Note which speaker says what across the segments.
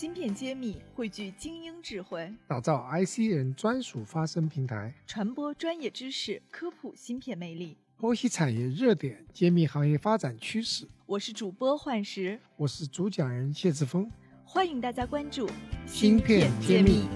Speaker 1: 芯片揭秘汇聚精英智慧，
Speaker 2: 打造 IC 人专属发声平台，
Speaker 1: 传播专业知识，科普芯片魅力，
Speaker 2: 剖析产业热点，揭秘行业发展趋势。
Speaker 1: 我是主播幻石，
Speaker 2: 我是主讲人谢志峰，
Speaker 1: 欢迎大家关注
Speaker 2: 芯片揭秘。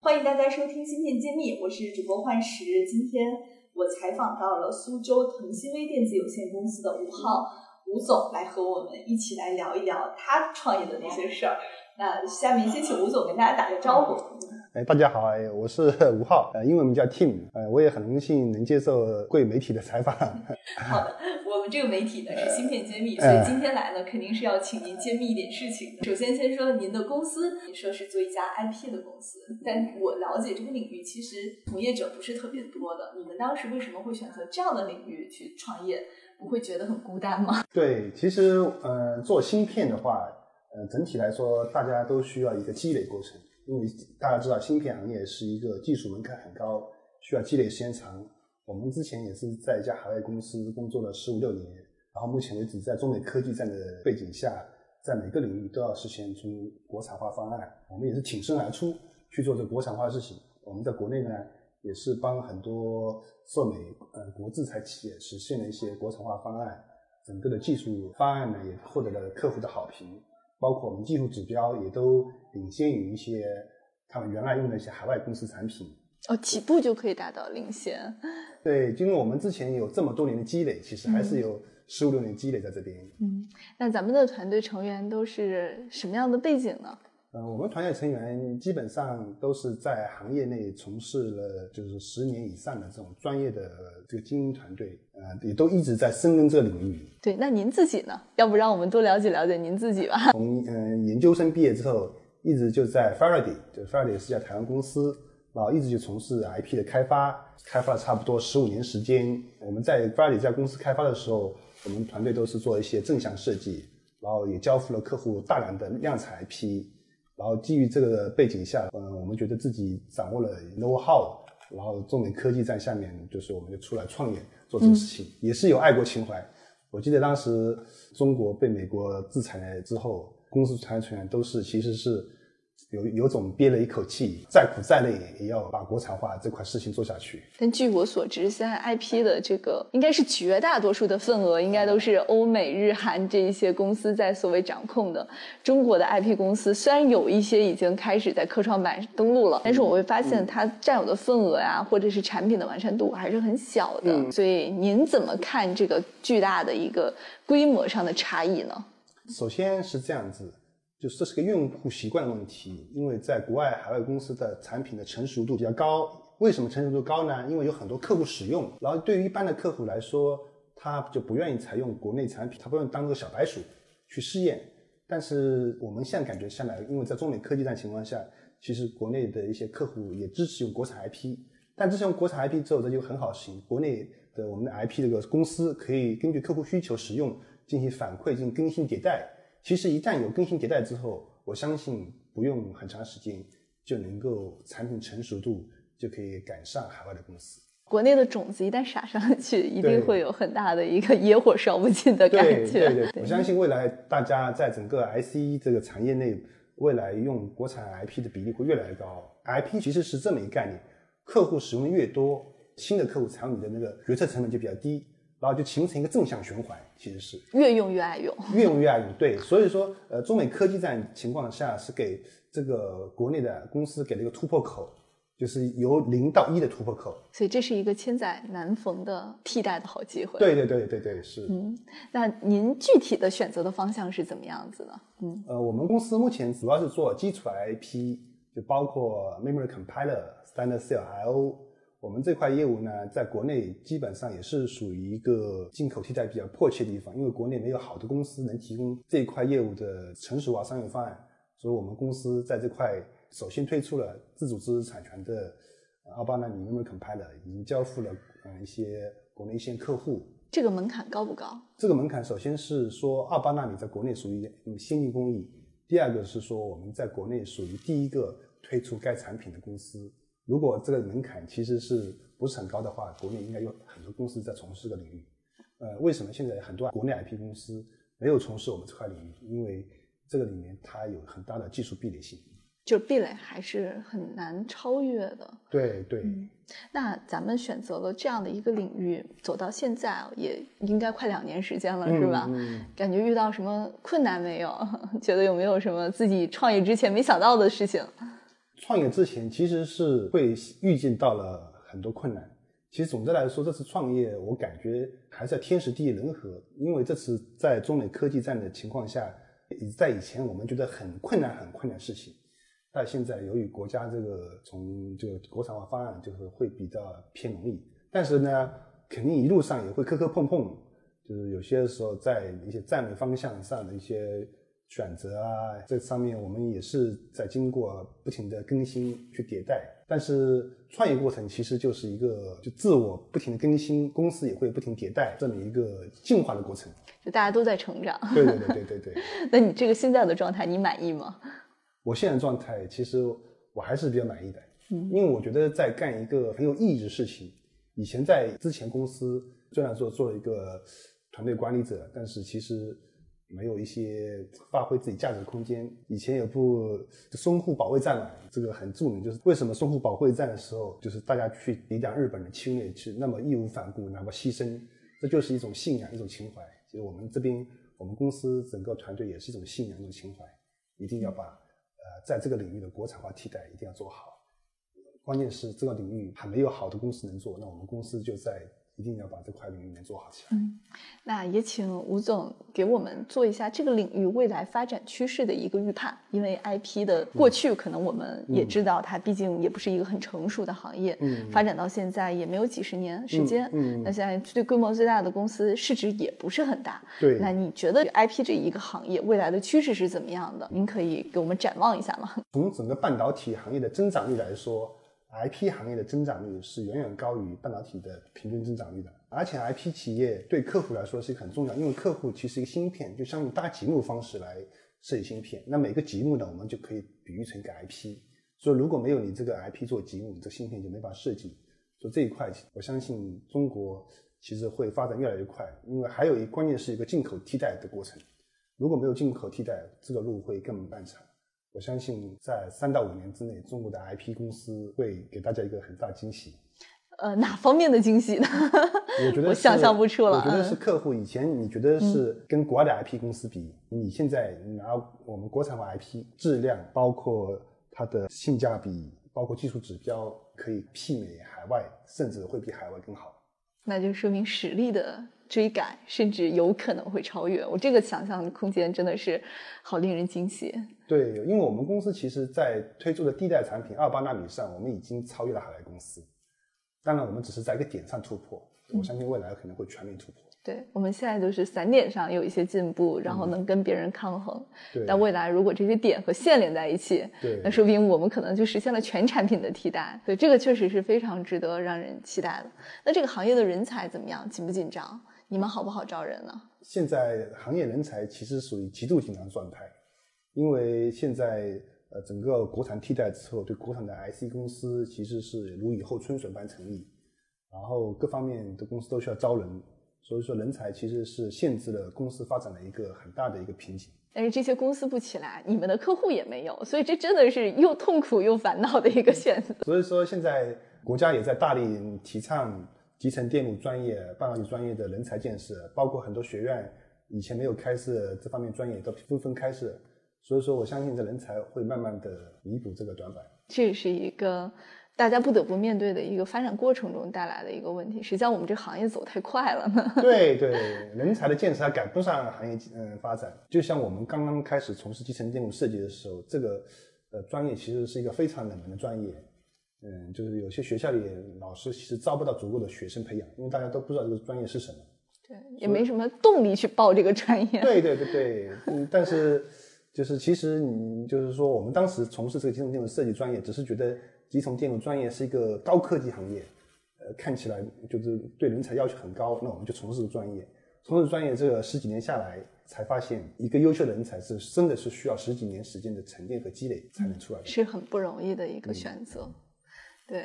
Speaker 1: 欢迎大家收听芯片揭秘，我是主播幻石。今天我采访到了苏州腾新微电子有限公司的吴浩。吴总来和我们一起来聊一聊他创业的那些事儿。那下面先请吴总跟大家打个招呼。
Speaker 3: 哎，大家好，哎，我是吴浩，呃，英文名叫 Tim，呃，我也很荣幸能接受贵媒体的采访。
Speaker 1: 好的，我们这个媒体呢是芯片揭秘，所以今天来呢肯定是要请您揭秘一点事情。首先，先说您的公司，你说是做一家 IP 的公司，但我了解这个领域其实从业者不是特别多的。你们当时为什么会选择这样的领域去创业？不会觉得很孤单吗？
Speaker 3: 对，其实呃，做芯片的话，呃，整体来说，大家都需要一个积累过程，因为大家知道，芯片行业是一个技术门槛很高，需要积累时间长。我们之前也是在一家海外公司工作了十五六年，然后目前为止，在中美科技战的背景下，在每个领域都要实现出国产化方案。我们也是挺身而出去做这国产化事情。我们在国内呢。也是帮很多受美呃国制裁企业实现了一些国产化方案，整个的技术方案呢也获得了客户的好评，包括我们技术指标也都领先于一些他们原来用的一些海外公司产品。
Speaker 1: 哦，起步就可以达到领先。
Speaker 3: 对，因为我们之前有这么多年的积累，其实还是有十五六年积累在这边。
Speaker 1: 嗯，那咱们的团队成员都是什么样的背景呢？
Speaker 3: 呃，我们团队成员基本上都是在行业内从事了就是十年以上的这种专业的这个精英团队，呃，也都一直在深耕这个领域。
Speaker 1: 对，那您自己呢？要不让我们多了解了解您自己吧。
Speaker 3: 从嗯研究生毕业之后，一直就在 Faraday，就 Faraday 是家台湾公司，然后一直就从事 IP 的开发，开发了差不多十五年时间。我们在 Faraday 这家公司开发的时候，我们团队都是做一些正向设计，然后也交付了客户大量的量产 IP。然后基于这个背景下，嗯，我们觉得自己掌握了 know how，然后重点科技站下面，就是我们就出来创业做这个事情，也是有爱国情怀。我记得当时中国被美国制裁之后，公司团队成员都是其实是。有有种憋了一口气，再苦再累也要把国产化这块事情做下去。
Speaker 1: 但据我所知，现在 IP 的这个应该是绝大多数的份额，应该都是欧美日韩这一些公司在所谓掌控的。中国的 IP 公司虽然有一些已经开始在科创板登陆了，但是我会发现它占有的份额呀，或者是产品的完善度还是很小的。所以您怎么看这个巨大的一个规模上的差异呢？
Speaker 3: 首先是这样子。这是个用户习惯的问题，因为在国外海外公司的产品的成熟度比较高。为什么成熟度高呢？因为有很多客户使用，然后对于一般的客户来说，他就不愿意采用国内产品，他不愿意当个小白鼠去试验。但是我们现在感觉下来，因为在中美科技战情况下，其实国内的一些客户也支持用国产 IP。但支持用国产 IP 之后，这就很好行。国内的我们的 IP 这个公司可以根据客户需求使用，进行反馈，进行更新迭代。其实一旦有更新迭代之后，我相信不用很长时间就能够产品成熟度就可以赶上海外的公司。
Speaker 1: 国内的种子一旦撒上去，一定会有很大的一个野火烧不尽的感
Speaker 3: 觉。对对对，我相信未来大家在整个 IC 这个产业内，未来用国产 IP 的比例会越来越高。IP 其实是这么一个概念，客户使用的越多，新的客户参与的那个决策成本就比较低。然后就形成一个正向循环，其实是
Speaker 1: 越用越爱用，
Speaker 3: 越用越爱用。对，所以说，呃，中美科技战情况下是给这个国内的公司给了一个突破口，就是由零到一的突破口。
Speaker 1: 所以这是一个千载难逢的替代的好机会。
Speaker 3: 对对对对对，是。
Speaker 1: 嗯，那您具体的选择的方向是怎么样子的？
Speaker 3: 嗯，呃，我们公司目前主要是做基础 IP，就包括 Memory Compiler、Standard Cell I/O。我们这块业务呢，在国内基本上也是属于一个进口替代比较迫切的地方，因为国内没有好的公司能提供这一块业务的成熟化商业方案，所以我们公司在这块首先推出了自主知识产权的二八纳米 Memory Compiler，已经交付了嗯一些国内一线客户。
Speaker 1: 这个门槛高不高？
Speaker 3: 这个门槛首先是说二八纳米在国内属于先进工艺，第二个是说我们在国内属于第一个推出该产品的公司。如果这个门槛其实是不是很高的话，国内应该有很多公司在从事这个领域。呃，为什么现在很多国内 IP 公司没有从事我们这块领域，因为这个里面它有很大的技术壁垒性。
Speaker 1: 就壁垒还是很难超越的。
Speaker 3: 对对，
Speaker 1: 那咱们选择了这样的一个领域，走到现在也应该快两年时间了，是吧？
Speaker 3: 嗯
Speaker 1: 感觉遇到什么困难没有？觉得有没有什么自己创业之前没想到的事情？
Speaker 3: 创业之前其实是会预见到了很多困难。其实总的来说，这次创业我感觉还是要天时地利人和，因为这次在中美科技战的情况下，在以前我们觉得很困难、很困难的事情，但现在由于国家这个从这个国产化方案，就是会比较偏容易。但是呢，肯定一路上也会磕磕碰碰，就是有些时候在一些战略方向上的一些选择啊，这上面我们也是在经过不停的更新去迭代。但是创业过程其实就是一个就自我不停的更新，公司也会不停迭代这么一个进化的过程。
Speaker 1: 就大家都在成长。
Speaker 3: 对对对对对对。
Speaker 1: 那你这个现在的状态，你满意吗？
Speaker 3: 我现在状态其实我还是比较满意的，嗯因为我觉得在干一个很有意义的事情。以前在之前公司虽然说做了一个团队管理者，但是其实没有一些发挥自己价值的空间。以前有部淞沪保卫战嘛，这个很著名，就是为什么淞沪保卫战的时候，就是大家去抵挡日本人侵略，去那么义无反顾，哪怕牺牲，这就是一种信仰，一种情怀。其实我们这边，我们公司整个团队也是一种信仰，一种情怀，一定要把呃在这个领域的国产化替代一定要做好。关键是这个领域还没有好的公司能做，那我们公司就在一定要把这块领域能做好起来。
Speaker 1: 嗯那也请吴总给我们做一下这个领域未来发展趋势的一个预判。因为 IP 的过去可能我们也知道，它毕竟也不是一个很成熟的行业，
Speaker 3: 嗯
Speaker 1: 发展到现在也没有几十年时间。
Speaker 3: 嗯嗯
Speaker 1: 那现在最规模最大的公司市值也不是很大。
Speaker 3: 对
Speaker 1: 那你觉得 IP 这一个行业未来的趋势是怎么样的？您可以给我们展望一下吗？
Speaker 3: 从整个半导体行业的增长率来说，IP 行业的增长率是远远高于半导体的平均增长率的。而且 IP 企业对客户来说是一个很重要，因为客户其实一个芯片就相当于搭积木方式来设计芯片。那每个积木呢，我们就可以比喻成一个 IP。所以如果没有你这个 IP 做积木，你这芯片就没法设计。所以这一块，我相信中国其实会发展越来越快，因为还有一关键是一个进口替代的过程。如果没有进口替代，这个路会更漫长。我相信在三到五年之内，中国的 IP 公司会给大家一个很大惊喜。
Speaker 1: 呃，哪方面的惊喜呢？
Speaker 3: 我觉得
Speaker 1: 我想象不出了。
Speaker 3: 我觉得是
Speaker 1: 嗯
Speaker 3: 客户以前你觉得是跟国外的 IP 公司比，你现在拿我们国产化 IP 质量，包括它的性价比，包括技术指标，可以媲美海外，甚至会比海外更好。
Speaker 1: 那就说明实力的追赶，甚至有可能会超越。我这个想象空间真的是好令人惊喜。
Speaker 3: 对，因为我们公司其实在推出的第一代产品二八纳米上，我们已经超越了海外公司。当然，我们只是在一个点上突破，我相信未来可能会全面突破。
Speaker 1: 对我们现在就是散点上有一些进步，然后能跟别人抗衡。
Speaker 3: 对，
Speaker 1: 但未来如果这些点和线连在一起，
Speaker 3: 对
Speaker 1: 那说不定我们可能就实现了全产品的替代。所以这个确实是非常值得让人期待的。那这个行业的人才怎么样？紧不紧张？你们好不好招人呢？
Speaker 3: 现在行业人才其实属于极度紧张状态，因为现在呃整个国产替代之后，对国产的 IC 公司其实是如雨后春笋般成立，然后各方面的公司都需要招人，所以说人才其实是限制了公司发展的一个很大的一个瓶颈。
Speaker 1: 但是这些公司不起来，你们的客户也没有，所以这真的是又痛苦又烦恼的一个选择。
Speaker 3: 所以说现在国家也在大力提倡集成电路专业、半导体专业的人才建设，包括很多学院以前没有开设这方面专业都纷纷开设，所以说我相信这人才会慢慢的弥补这个短板。
Speaker 1: 这也是一个大家不得不面对的一个发展过程中带来的一个问题。实际上，我们这个行业走太快了呢。
Speaker 3: 对对，人才的建设还赶不上行业嗯发展。就像我们刚刚开始从事集成电路设计的时候，这个呃专业其实是一个非常冷门的专业。嗯，就是有些学校里老师其实招不到足够的学生培养，因为大家都不知道这个专业是什么。
Speaker 1: 对，也没什么动力去报这个专业。
Speaker 3: 对对对对，嗯，但是就是其实你就是说，我们当时从事这个集成电路设计专业，只是觉得集成电路专业是一个高科技行业，呃，看起来就是对人才要求很高，那我们就从事这个专业。从事专业这个十几年下来，才发现一个优秀的人才是真的是需要十几年时间的沉淀和积累才能出来的。
Speaker 1: 是很不容易的一个选择。对，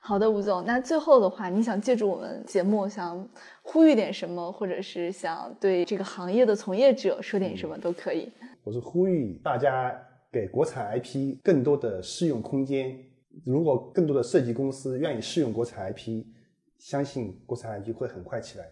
Speaker 1: 好的，吴总，那最后的话，你想借助我们节目想呼吁点什么，或者是想对这个行业的从业者说点什么都可以。
Speaker 3: 我是呼吁大家给国产 IP 更多的试用空间。如果更多的设计公司愿意试用国产 IP，相信国产 IP 会很快起来。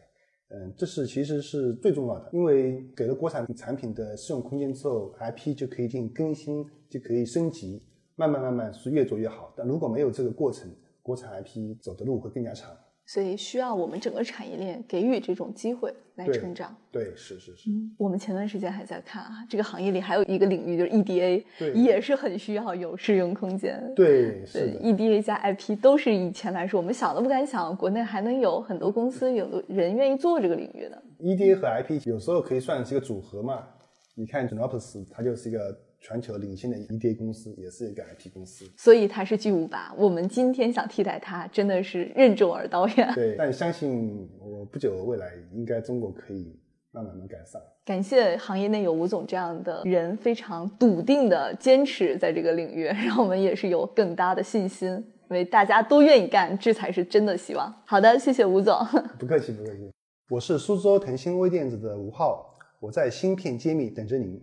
Speaker 3: 嗯，这是其实是最重要的，因为给了国产产品的试用空间之后，IP 就可以进行更新，就可以升级，慢慢慢慢是越做越好。但如果没有这个过程，国产 IP 走的路会更加长，
Speaker 1: 所以需要我们整个产业链给予这种机会来成长。
Speaker 3: 对，是是是。
Speaker 1: 嗯，我们前段时间还在看啊，这个行业里还有一个领域就是 EDA，也是很需要有试用空间。
Speaker 3: 对，是的。
Speaker 1: EDA 加 IP 都是以前来说我们想都不敢想，国内还能有很多公司有人愿意做这个领域的。
Speaker 3: EDA 和 IP 有时候可以算是一个组合嘛？你看 j n o p s 它就是一个。全球领先的 EDA 公司也是一个 IP 公司，
Speaker 1: 所以它是巨无霸。我们今天想替代它，真的是任重而道远。
Speaker 3: 对，但相信我不久未来应该中国可以慢慢的改善。
Speaker 1: 感谢行业内有吴总这样的人，非常笃定的坚持在这个领域，让我们也是有更大的信心，因为大家都愿意干，这才是真的希望。好的，谢谢吴总。
Speaker 3: 不客气，不客气。我是苏州腾讯微电子的吴浩，我在芯片揭秘等着您。